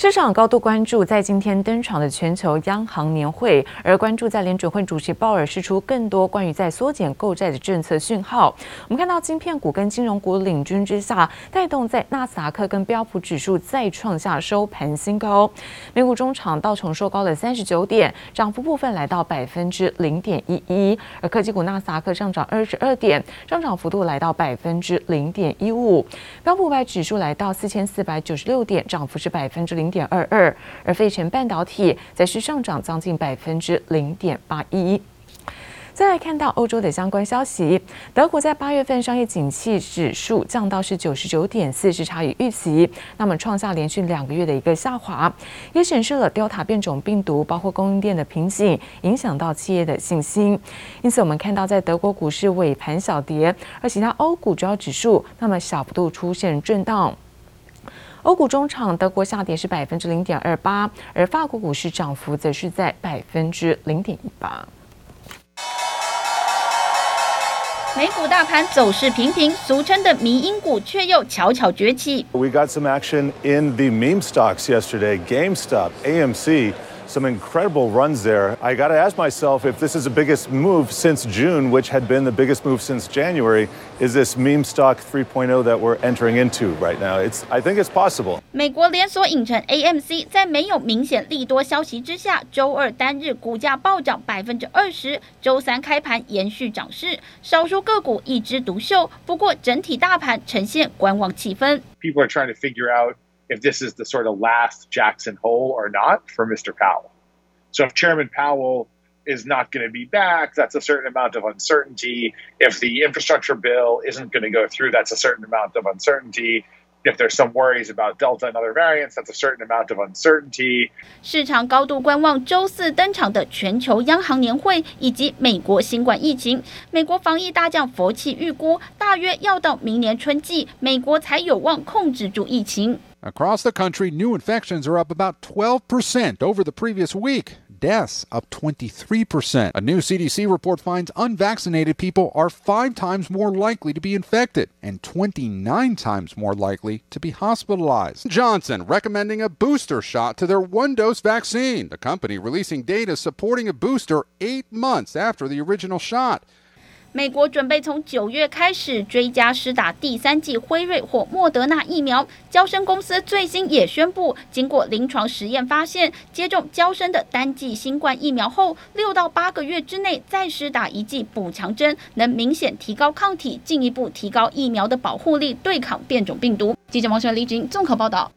市场高度关注在今天登场的全球央行年会，而关注在联准会主席鲍尔释出更多关于在缩减购债的政策讯号。我们看到晶片股跟金融股领军之下，带动在纳斯达克跟标普指数再创下收盘新高。美股中场道琼收高了三十九点，涨幅部分来到百分之零点一一，而科技股纳斯达克上涨二十二点，上涨幅度来到百分之零点一五。标普五百指数来到四千四百九十六点，涨幅是百分之零点二二，而费城半导体则是上涨将近百分之零点八一。再来看到欧洲的相关消息，德国在八月份商业景气指数降到是九十九点四，是差于预期，那么创下连续两个月的一个下滑，也显示了 Delta 变种病毒包括供应链的瓶颈影响到企业的信心。因此，我们看到在德国股市尾盘小跌，而其他欧股主要指数那么小幅度出现震荡。欧股中场，德国下跌是百分之零点二八，而法国股市涨幅则是在百分之零点一八。美股大盘走势平平，俗称的迷因股却又悄悄崛起。We got some action in the meme stocks yesterday. GameStop, AMC. Some incredible runs there. I got to ask myself if this is the biggest move since June, which had been the biggest move since January. Is this meme stock 3.0 that we're entering into right now? It's, I think it's possible. 美国连锁影城 AMC 在没有明显利多消息之下，周二单日股价暴涨百分之二十，周三开盘延续涨势，少数个股一枝独秀。不过整体大盘呈现观望气氛。People are trying to figure out. if this is the sort of last Jackson Hole or not for Mr. Powell. So if Chairman Powell is not going to be back, that's a certain amount of uncertainty. If the infrastructure bill isn't going to go through, that's a certain amount of uncertainty. If there's some worries about Delta and other variants, that's a certain amount of uncertainty. 市场高度观望周四登场的全球央行年会以及美国新冠疫情。美国防疫大将佛奇预估，大约要到明年春季，美国才有望控制住疫情。 Across the country, new infections are up about 12% over the previous week. Deaths up 23%. A new CDC report finds unvaccinated people are five times more likely to be infected and 29 times more likely to be hospitalized. Johnson recommending a booster shot to their one dose vaccine. The company releasing data supporting a booster eight months after the original shot. 美国准备从九月开始追加施打第三剂辉瑞或莫德纳疫苗。交生公司最新也宣布，经过临床实验发现，接种交生的单剂新冠疫苗后，六到八个月之内再施打一剂补强针，能明显提高抗体，进一步提高疫苗的保护力，对抗变种病毒。记者王璇、李锦综合报道。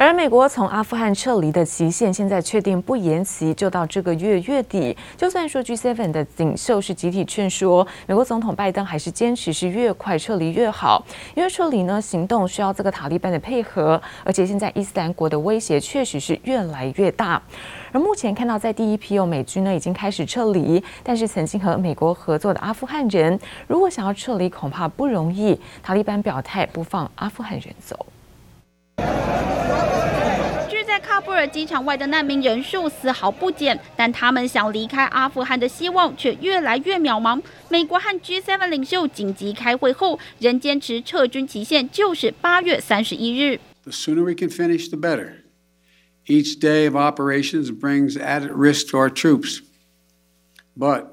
而美国从阿富汗撤离的期限现在确定不延期，就到这个月月底。就算说 G7 的领袖是集体劝说，美国总统拜登还是坚持是越快撤离越好，因为撤离呢行动需要这个塔利班的配合，而且现在伊斯兰国的威胁确实是越来越大。而目前看到在第一批有美军呢已经开始撤离，但是曾经和美国合作的阿富汗人，如果想要撤离恐怕不容易。塔利班表态不放阿富汗人走。喀布尔机场外的难民人数丝毫不减，但他们想离开阿富汗的希望却越来越渺茫。美国和 G7 领袖紧急开会后，仍坚持撤军期限就是八月三十一日。The sooner we can finish, the better. Each day of operations brings added risk to our troops, but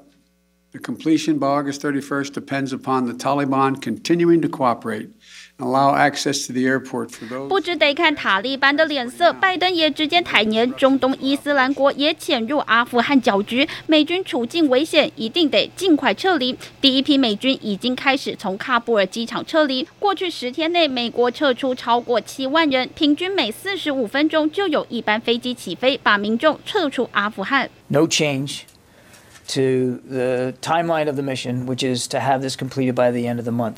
the completion by August 31st depends upon the Taliban continuing to cooperate. Allow access to the airport for those. 不只得看塔利班的脸色，拜登也直接坦言，中东伊斯兰国也潜入阿富汗搅局，美军处境危险，一定得尽快撤离。第一批美军已经开始从喀布尔机场撤离，过去十天内，美国撤出超过七万人，平均每四十五分钟就有一班飞机起飞，把民众撤出阿富汗。No change to the timeline of the mission, which is to have this completed by the end of the month.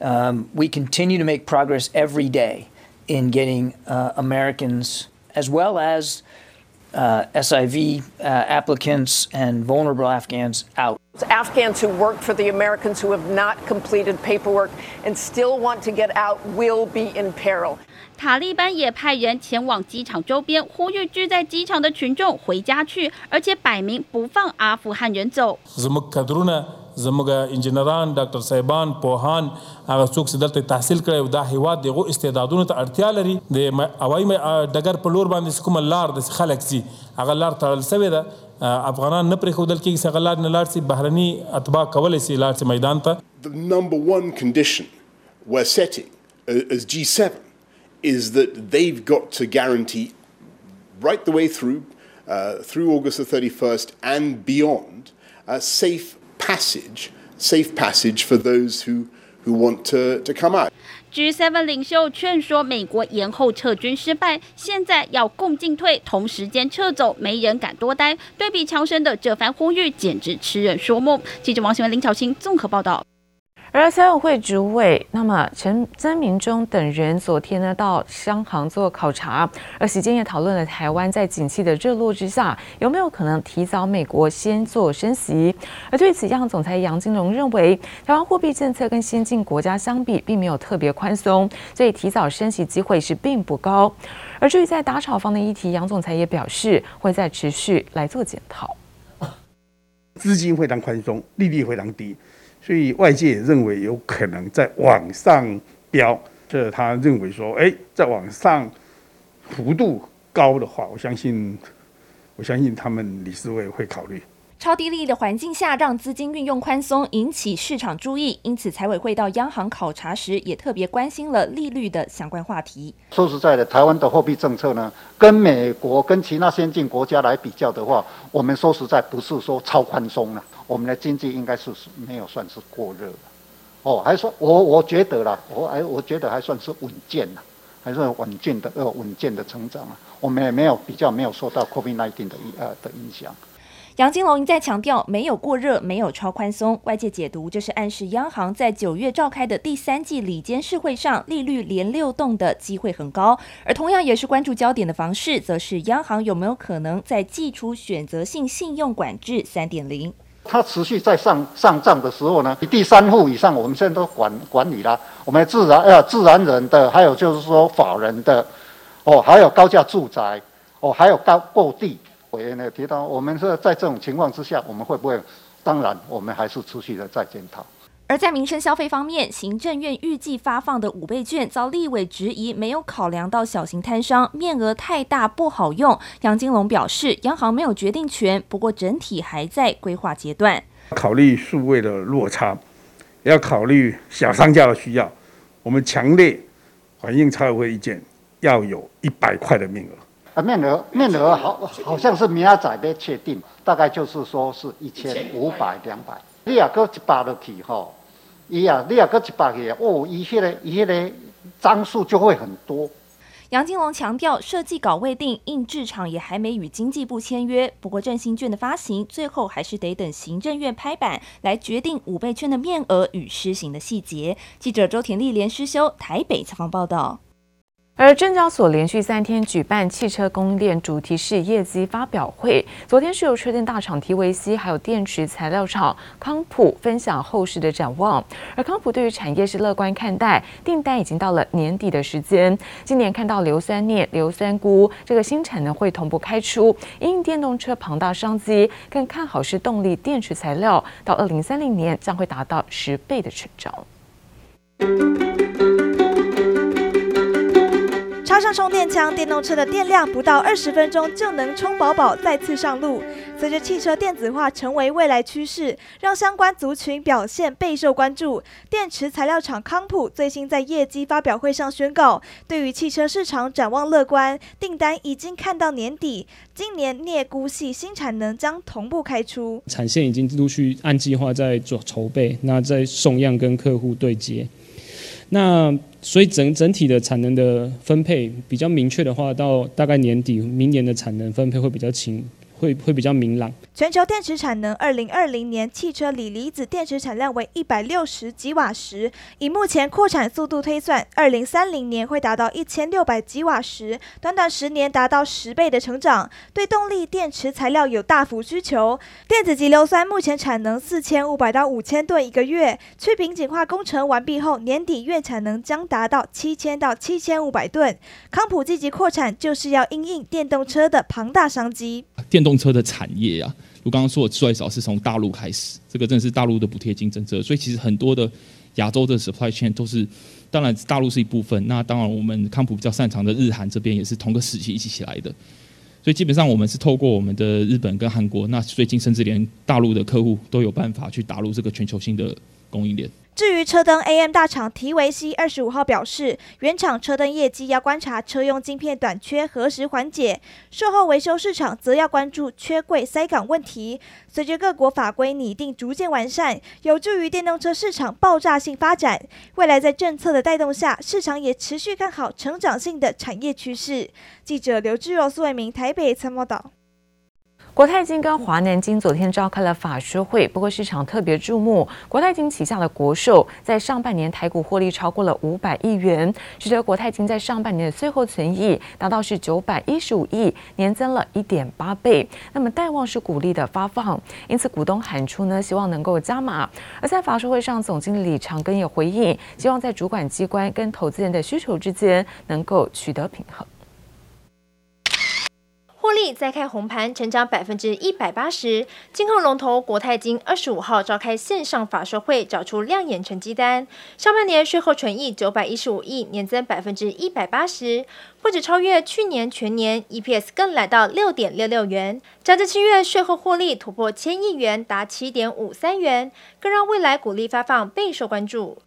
Um, we continue to make progress every day in getting uh, Americans as well as uh, SIV uh, applicants and vulnerable Afghans out. Afghans who worked for the Americans who have not completed paperwork and still want to get out will be in peril. 塔利班也派人前往机场周边，呼吁聚在机场的群众回家去，而且摆明不放阿富汗人走。 زموږ انجنیران ډاکټر صاحبان پوهان هغه څوک چې دلته تحصیل کړي دا هیواد دغه استعدادونو ته اړتیا لري. د هوایي ډګر په لور باندې کوم لار د خلک سي هغه لار تړل شوی ده. افغانان نه پرې خودل کېږي چې غلار نه لار سي. بهرني اتباع کولای سي لار سي میدان ته. The number one condition we're setting as G7 is that they've got to guarantee right the way through uh, through August the 31st and beyond, a safe passage, safe passage for those who, who want to, to come out. G7 领袖劝说美国延后撤军失败，现在要共进退，同时间撤走，没人敢多待。对比强生的这番呼吁，简直痴人说梦。记者王新文、林巧清综合报道。而财委会主委，那么陈曾明忠等人昨天呢到商行做考察，而席间也讨论了台湾在景气的热络之下，有没有可能提早美国先做升息？而对此，央行总裁杨金龙认为，台湾货币政策跟先进国家相比，并没有特别宽松，所以提早升息机会是并不高。而至于在打炒房的议题，杨总裁也表示会再持续来做检讨。资金非常宽松，利率非常低。所以外界认为有可能在往上飙，这他认为说，哎，在往上幅度高的话，我相信，我相信他们理事会会考虑。超低利率的环境下，让资金运用宽松，引起市场注意。因此，财委会到央行考察时，也特别关心了利率的相关话题。说实在的，台湾的货币政策呢，跟美国、跟其他先进国家来比较的话，我们说实在不是说超宽松了。我们的经济应该是没有算是过热的，哦，还说我我觉得啦，我还我觉得还算是稳健啦，还是稳健的呃稳健的成长啊。我们也没有比较没有受到 COVID-19 的呃的影响。杨金龙一再强调，没有过热，没有超宽松。外界解读这是暗示央行在九月召开的第三季理监事会上，利率连六动的机会很高。而同样也是关注焦点的房市，则是央行有没有可能在祭出选择性信用管制三点零。它持续在上上涨的时候呢，第三户以上，我们现在都管管理了。我们自然呃自然人的，还有就是说法人的，哦，还有高价住宅，哦，还有高购地。委员呢提到，我们是在这种情况之下，我们会不会？当然，我们还是持续的在检讨。而在民生消费方面，行政院预计发放的五倍券遭立委质疑没有考量到小型摊商，面额太大不好用。杨金龙表示，央行没有决定权，不过整体还在规划阶段。考虑数位的落差，也要考虑小商家的需要。我们强烈反映财委会意见，要有一百块的面额。啊，面额面额好，好像是明仔要确定，大概就是说是一千五百两百。你啊，搁一百落去吼，伊啊，你啊，搁一百去哦，伊迄个伊迄个张数就会很多。杨金龙强调，设计稿未定，印制厂也还没与经济部签约。不过振兴券的发行，最后还是得等行政院拍板来决定五倍券的面额与施行的细节。记者周田丽连诗修台北采访报道。而证交所连续三天举办汽车供应链主题式业绩发表会，昨天是由车电大厂 TVC 还有电池材料厂康普分享后市的展望。而康普对于产业是乐观看待，订单已经到了年底的时间，今年看到硫酸镍、硫酸钴这个新产能会同步开出，因电动车庞大商机，更看好是动力电池材料到二零三零年将会达到十倍的成长。加上充电枪，电动车的电量不到二十分钟就能充饱饱，再次上路。随着汽车电子化成为未来趋势，让相关族群表现备受关注。电池材料厂康普最新在业绩发表会上宣告，对于汽车市场展望乐观，订单已经看到年底。今年镍钴系新产能将同步开出，产线已经陆续按计划在做筹备，那在送样跟客户对接。那所以整整体的产能的分配比较明确的话，到大概年底，明年的产能分配会比较清。会会比较明朗。全球电池产能，二零二零年汽车锂离子电池产量为一百六十吉瓦时，以目前扩产速度推算，二零三零年会达到一千六百吉瓦时，短短十年达到十倍的成长。对动力电池材料有大幅需求，电子级硫酸目前产能四千五百到五千吨一个月，去瓶颈化工程完毕后，年底月产能将达到七千到七千五百吨。康普积极扩产，就是要因应电动车的庞大商机。电动动车的产业啊，我刚刚说的最少是从大陆开始，这个真的是大陆的补贴金政策，所以其实很多的亚洲的 supply chain 都是，当然大陆是一部分，那当然我们康普比较擅长的日韩这边也是同个时期一起起来的，所以基本上我们是透过我们的日本跟韩国，那最近甚至连大陆的客户都有办法去打入这个全球性的供应链。至于车灯 AM 大厂提维 C 二十五号表示，原厂车灯业绩要观察车用晶片短缺何时缓解，售后维修市场则要关注缺柜塞港问题。随着各国法规拟定逐渐完善，有助于电动车市场爆炸性发展。未来在政策的带动下，市场也持续看好成长性的产业趋势。记者刘志柔、苏伟明台北参谋导。国泰金跟华南金昨天召开了法说会，不过市场特别注目国泰金旗下的国寿在上半年台股获利超过了五百亿元，使得国泰金在上半年的税后存益达到是九百一十五亿，年增了一点八倍。那么待望是股利的发放，因此股东喊出呢，希望能够加码。而在法说会上，总经理李长庚也回应，希望在主管机关跟投资人的需求之间能够取得平衡。获利再开红盘，成长百分之一百八十。金控龙头国泰金二十五号召开线上法说会，找出亮眼成绩单。上半年税后纯益九百一十五亿，年增百分之一百八十，不止超越去年全年，EPS 更来到六点六六元。加之七月税后获利突破千亿元，达七点五三元，更让未来股利发放备受关注。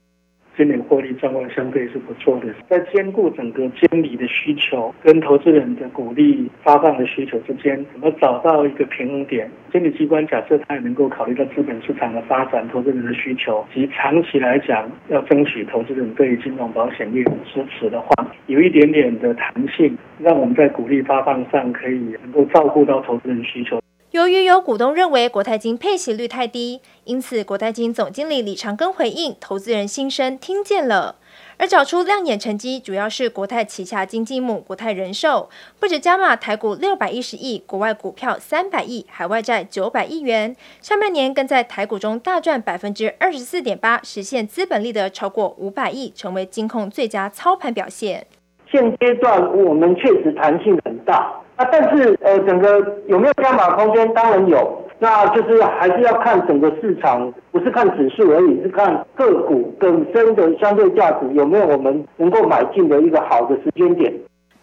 今年获利状况相对是不错的，在兼顾整个监理的需求跟投资人的鼓励发放的需求之间，怎么找到一个平衡点？监理机关假设它也能够考虑到资本市场的发展、投资人的需求，及长期来讲要争取投资人对于金融保险业的支持的话，有一点点的弹性，让我们在鼓励发放上可以能够照顾到投资人需求。由于有股东认为国泰金配息率太低，因此国泰金总经理李长庚回应：投资人心声听见了。而找出亮眼成绩，主要是国泰旗下经纪母国泰人寿，不止加码台股六百一十亿，国外股票三百亿，海外债九百亿元。上半年更在台股中大赚百分之二十四点八，实现资本利得超过五百亿，成为金控最佳操盘表现。现阶段我们确实弹性很大。那，但是呃，整个有没有加码空间？当然有，那就是还是要看整个市场，不是看指数而已，是看个股本身的相对价值有没有我们能够买进的一个好的时间点。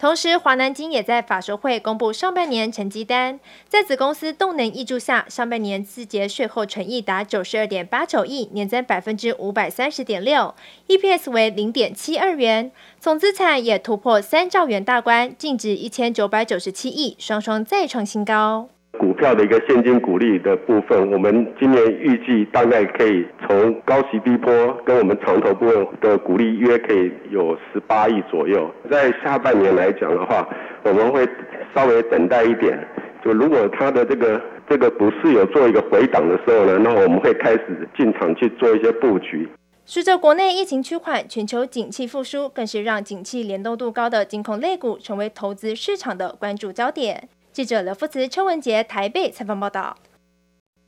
同时，华南金也在法说会公布上半年成绩单，在子公司动能挹注下，上半年字节税后纯益达九十二点八九亿，年增百分之五百三十点六，EPS 为零点七二元，总资产也突破三兆元大关，净值一千九百九十七亿，双双再创新高。股票的一个现金股利的部分，我们今年预计大概可以从高息低波跟我们长投部分的股利约可以有十八亿左右。在下半年来讲的话，我们会稍微等待一点。就如果它的这个这个股市有做一个回档的时候呢，那我们会开始进场去做一些布局。随着国内疫情趋缓，全球景气复苏，更是让景气联动度高的金控类股成为投资市场的关注焦点。记者刘福慈、邱文杰台北采访报道。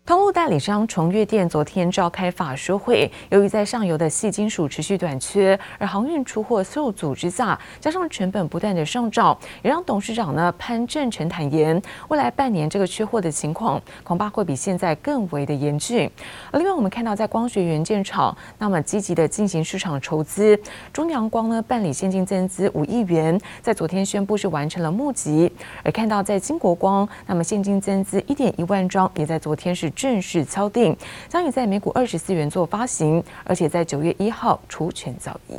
通路代理商崇越电昨天召开法说会，由于在上游的细金属持续短缺，而航运出货受阻之下，加上成本不断的上涨，也让董事长呢潘正成坦言，未来半年这个缺货的情况恐怕会比现在更为的严峻。而另外，我们看到在光学元件厂，那么积极的进行市场筹资，中阳光呢办理现金增资五亿元，在昨天宣布是完成了募集，而看到在金国光，那么现金增资一点一万张，也在昨天是。正式敲定，将以在每股二十四元做发行，而且在九月一号除权交易。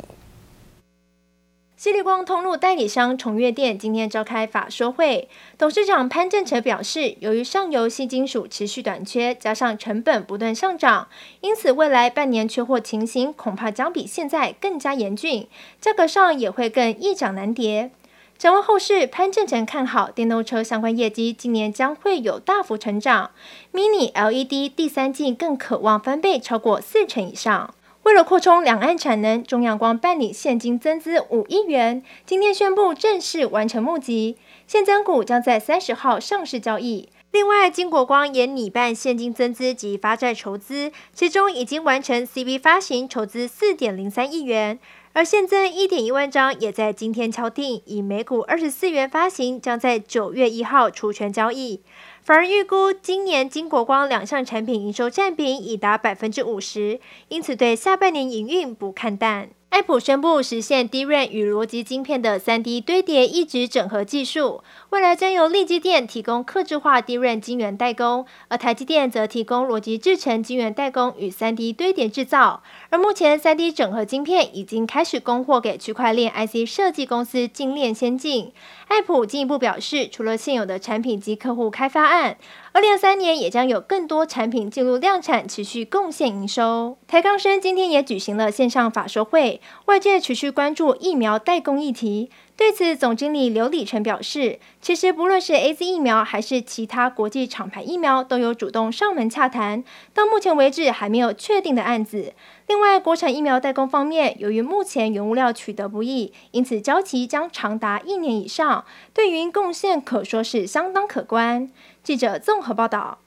西力光通路代理商崇越店今天召开法说会，董事长潘正成表示，由于上游矽金属持续短缺，加上成本不断上涨，因此未来半年缺货情形恐怕将比现在更加严峻，价格上也会更易涨难跌。展望后市，潘正成看好电动车相关业绩，今年将会有大幅成长。Mini LED 第三季更可望翻倍，超过四成以上。为了扩充两岸产能，中阳光办理现金增资五亿元，今天宣布正式完成募集，现增股将在三十号上市交易。另外，金国光也拟办现金增资及发债筹资，其中已经完成 CB 发行筹资四点零三亿元。而现增一点一万张也在今天敲定，以每股二十四元发行，将在九月一号除权交易。反而预估今年金国光两项产品营收占比已达百分之五十，因此对下半年营运不看淡。爱普宣布实现 DRAM 与逻辑晶片的 3D 堆叠一直整合技术，未来将由力积电提供客制化 DRAM 晶圆代工，而台积电则提供逻辑制成晶圆代工与 3D 堆叠制造。而目前 3D 整合晶片已经开始供货给区块链 IC 设计公司精炼先进。爱普进一步表示，除了现有的产品及客户开发案，二零二三年也将有更多产品进入量产，持续贡献营收。台康生今天也举行了线上法说会，外界持续关注疫苗代工议题。对此，总经理刘礼成表示，其实不论是 AZ 疫苗还是其他国际厂牌疫苗，都有主动上门洽谈，到目前为止还没有确定的案子。另外，国产疫苗代工方面，由于目前原物料取得不易，因此交期将长达一年以上，对云贡献可说是相当可观。记者综合报道。